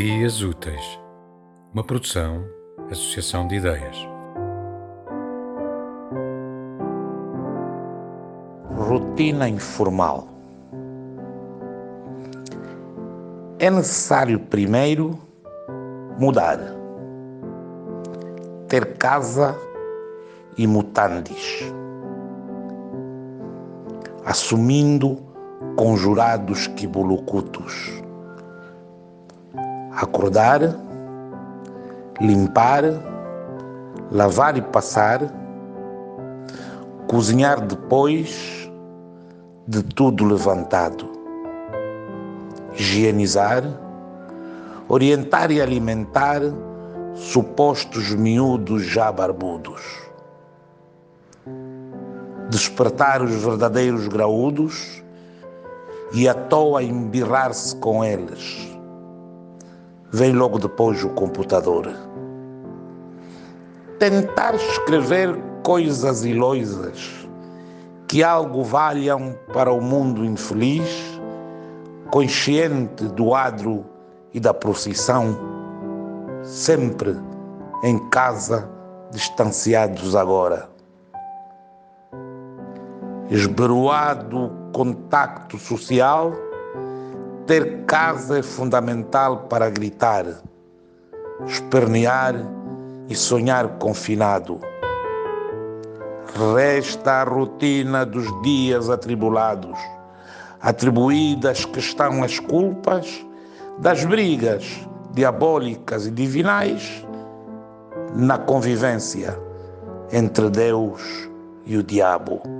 Ideias Úteis, uma produção, associação de ideias. Rotina informal. É necessário primeiro mudar, ter casa e mutandis, assumindo conjurados quibulucutos acordar, limpar, lavar e passar, cozinhar depois de tudo levantado, higienizar, orientar e alimentar supostos miúdos já barbudos, despertar os verdadeiros graúdos e à toa embirrar-se com eles Vem logo depois o computador. Tentar escrever coisas iloisas que algo valham para o mundo infeliz, consciente do adro e da procissão, sempre em casa, distanciados agora. Esberoado contacto social, ter casa é fundamental para gritar, espernear e sonhar confinado. Resta a rotina dos dias atribulados, atribuídas que estão as culpas das brigas diabólicas e divinais na convivência entre Deus e o diabo.